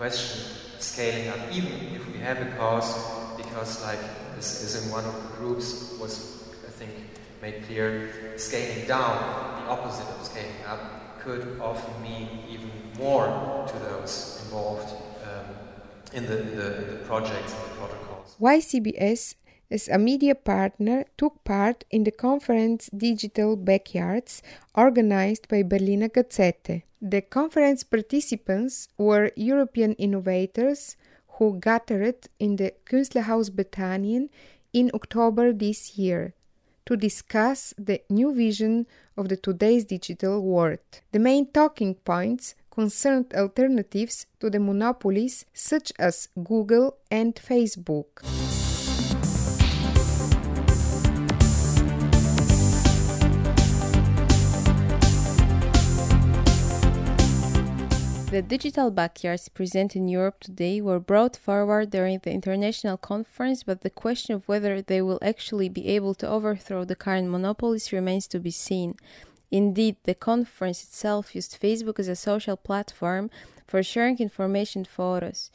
question scaling up, even if we have a cause, because like this is in one of the groups was I think made clear, scaling down, the opposite of scaling up, could often mean even more to those involved um, in, the, in, the, in the projects and the protocols. YCBS as a media partner took part in the conference Digital Backyards organized by Berliner Gazette. The conference participants were European innovators who gathered in the Künstlerhaus Bethanien in October this year to discuss the new vision of the today's digital world. The main talking points concerned alternatives to the monopolies such as Google and Facebook. The digital backyards present in Europe today were brought forward during the international conference, but the question of whether they will actually be able to overthrow the current monopolies remains to be seen. Indeed, the conference itself used Facebook as a social platform for sharing information photos.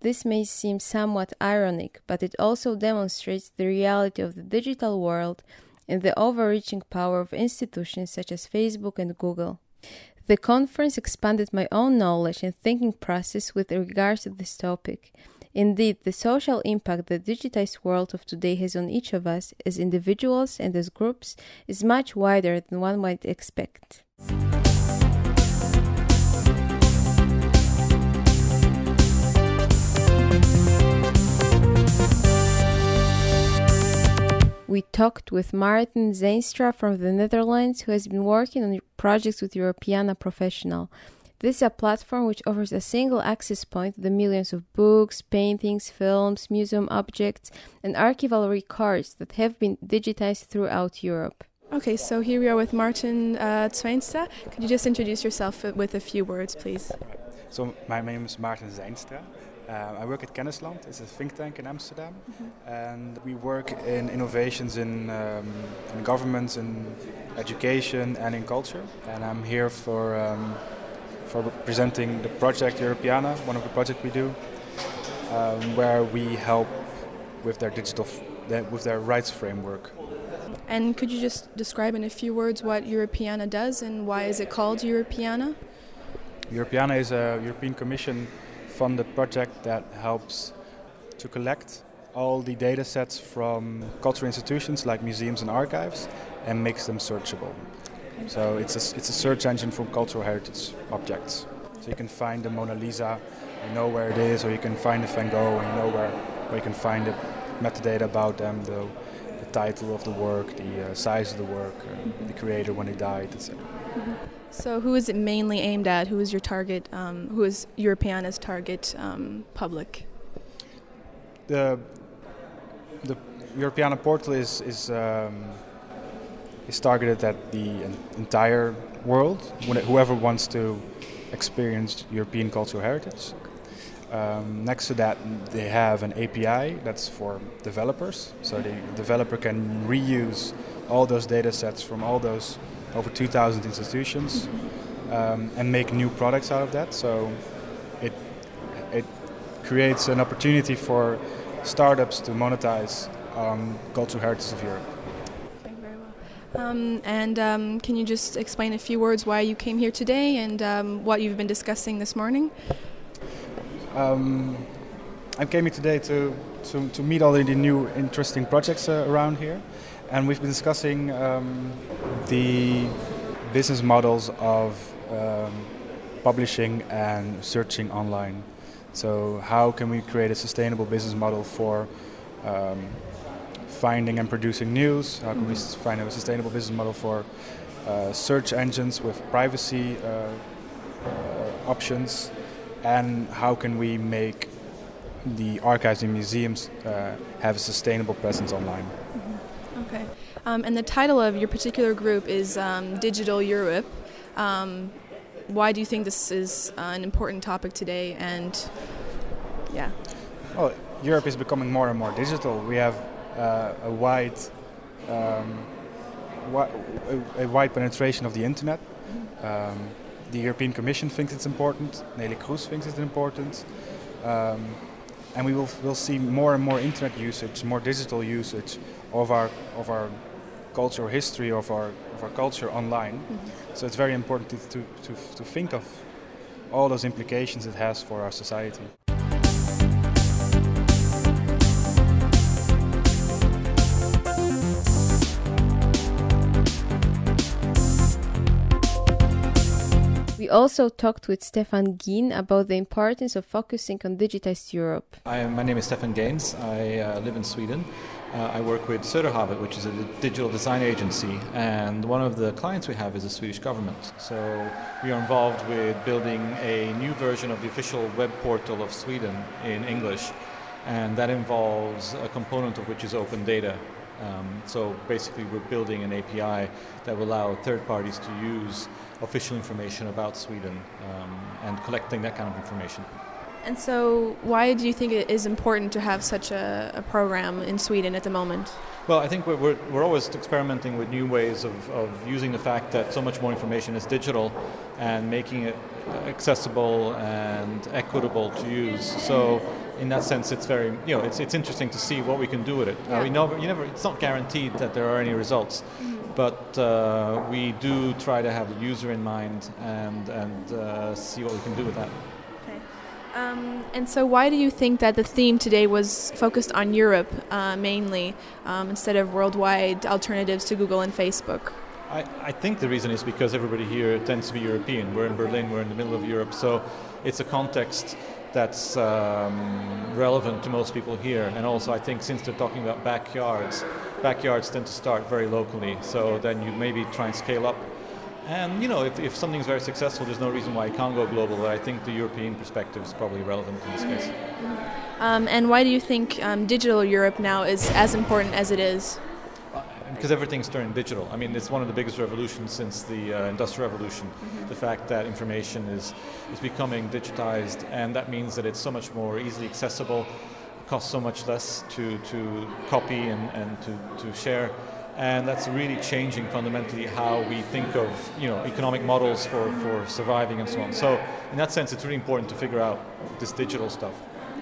This may seem somewhat ironic, but it also demonstrates the reality of the digital world and the overreaching power of institutions such as Facebook and Google. The conference expanded my own knowledge and thinking process with regards to this topic. Indeed, the social impact the digitized world of today has on each of us as individuals and as groups is much wider than one might expect. Talked with Maarten Zeinstra from the Netherlands, who has been working on projects with Europeana Professional. This is a platform which offers a single access point to the millions of books, paintings, films, museum objects, and archival records that have been digitized throughout Europe. Okay, so here we are with Maarten uh, Zeinstra. Could you just introduce yourself with a few words, please? So, my name is Maarten Zeinstra. Uh, I work at Kennisland. It's a think tank in Amsterdam, mm-hmm. and we work in innovations in, um, in governments, in education, and in culture. And I'm here for um, for presenting the project Europeana, one of the projects we do, um, where we help with their digital, f- with their rights framework. And could you just describe in a few words what Europeana does and why is it called Europeana? Europeana is a European Commission funded project that helps to collect all the data sets from cultural institutions like museums and archives and makes them searchable. So it's a, it's a search engine for cultural heritage objects. So you can find the Mona Lisa, you know where it is, or you can find the Van Gogh and you know where, where you can find the metadata about them, the, the title of the work, the uh, size of the work, uh, the creator when he died, etc. So, who is it mainly aimed at? Who is your target? Um, who is Europeana's target um, public? The the Europeana portal is is um, is targeted at the entire world. Whoever wants to experience European cultural heritage. Um, next to that, they have an API that's for developers, so the developer can reuse all those data sets from all those over 2,000 institutions um, and make new products out of that. So it it creates an opportunity for startups to monetize um, cultural heritage of Europe. very well. Um, and um, can you just explain a few words why you came here today and um, what you've been discussing this morning? Um, I came here today to, to, to meet all the new interesting projects uh, around here and we've been discussing um, the business models of um, publishing and searching online. So, how can we create a sustainable business model for um, finding and producing news? How can we mm-hmm. find a sustainable business model for uh, search engines with privacy uh, uh, options? And how can we make the archives and museums uh, have a sustainable presence online? Okay. Um, and the title of your particular group is um, Digital Europe. Um, why do you think this is uh, an important topic today? And yeah. Well, Europe is becoming more and more digital. We have uh, a wide, um, wi- a, wide penetration of the internet. Um, the European Commission thinks it's important. Neelie Kroes thinks it's important. Um, and we will will see more and more internet usage, more digital usage of our of our cultural history of our of our culture online. Mm-hmm. So it's very important to, to, to, to think of all those implications it has for our society. We also talked with Stefan Geens about the importance of focusing on digitized Europe. I, my name is Stefan Geens. I uh, live in Sweden. Uh, I work with Söderhavet, which is a digital design agency, and one of the clients we have is the Swedish government. So we are involved with building a new version of the official web portal of Sweden in English, and that involves a component of which is open data. Um, so basically, we're building an API that will allow third parties to use official information about Sweden um, and collecting that kind of information. And so, why do you think it is important to have such a, a program in Sweden at the moment? Well, I think we're, we're, we're, always experimenting with new ways of, of using the fact that so much more information is digital and making it accessible and equitable to use. So, in that sense, it's very, you know, it's, it's interesting to see what we can do with it. Yeah. Uh, we know, you never, it's not guaranteed that there are any results. Mm-hmm but uh, we do try to have the user in mind and, and uh, see what we can do with that. Okay. Um, and so, why do you think that the theme today was focused on Europe uh, mainly um, instead of worldwide alternatives to Google and Facebook? I, I, think the reason is because everybody here tends to be European. We're in Berlin, we're in the middle of Europe, so it's a context that's um, relevant to most people here. And also, I think since they're talking about backyards, backyards tend to start very locally. So then you maybe try and scale up. And you know, if, if something's very successful, there's no reason why it can't go global. But I think the European perspective is probably relevant in this case. Um, and why do you think um, digital Europe now is as important as it is? because everything's turning digital. I mean, it's one of the biggest revolutions since the uh, Industrial Revolution. Mm-hmm. The fact that information is, is becoming digitized, and that means that it's so much more easily accessible, costs so much less to, to copy and, and to, to share. And that's really changing fundamentally how we think of you know, economic models for, for surviving and so on. So, in that sense, it's really important to figure out this digital stuff.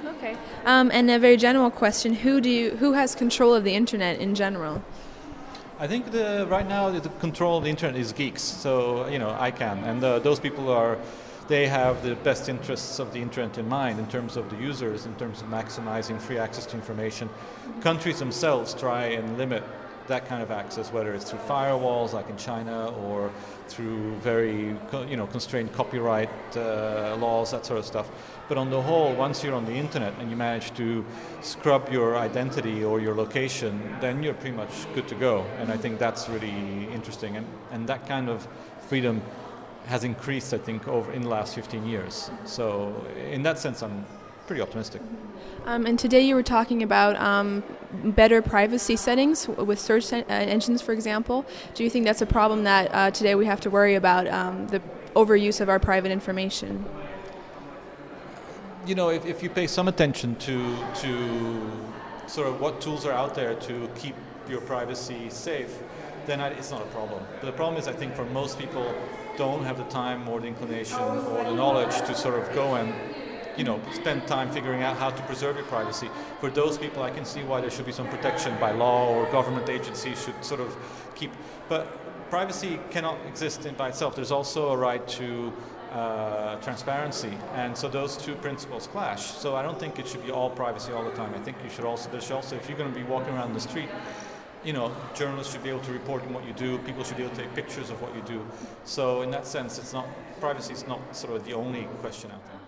Okay. Um, and a very general question: Who do you, who has control of the internet in general? I think the, right now the control of the internet is geeks. So you know ICANN, and uh, those people are they have the best interests of the internet in mind in terms of the users, in terms of maximizing free access to information. Countries themselves try and limit that kind of access, whether it's through firewalls like in China or through very you know constrained copyright uh, laws, that sort of stuff. But on the whole, once you're on the internet and you manage to scrub your identity or your location, then you're pretty much good to go. And I think that's really interesting. And, and that kind of freedom has increased, I think, over in the last 15 years. So in that sense, I'm pretty optimistic. Um, and today you were talking about um, better privacy settings with search en- uh, engines, for example. Do you think that's a problem that uh, today we have to worry about um, the overuse of our private information? you know, if, if you pay some attention to to sort of what tools are out there to keep your privacy safe, then I, it's not a problem. But the problem is, I think, for most people, don't have the time or the inclination or the knowledge to sort of go and you know spend time figuring out how to preserve your privacy. For those people, I can see why there should be some protection by law or government agencies should sort of keep. But privacy cannot exist in by itself. There's also a right to uh, transparency, and so those two principles clash. So I don't think it should be all privacy all the time. I think you should also there should also if you're going to be walking around the street, you know, journalists should be able to report on what you do. People should be able to take pictures of what you do. So in that sense, it's not privacy is not sort of the only question out there.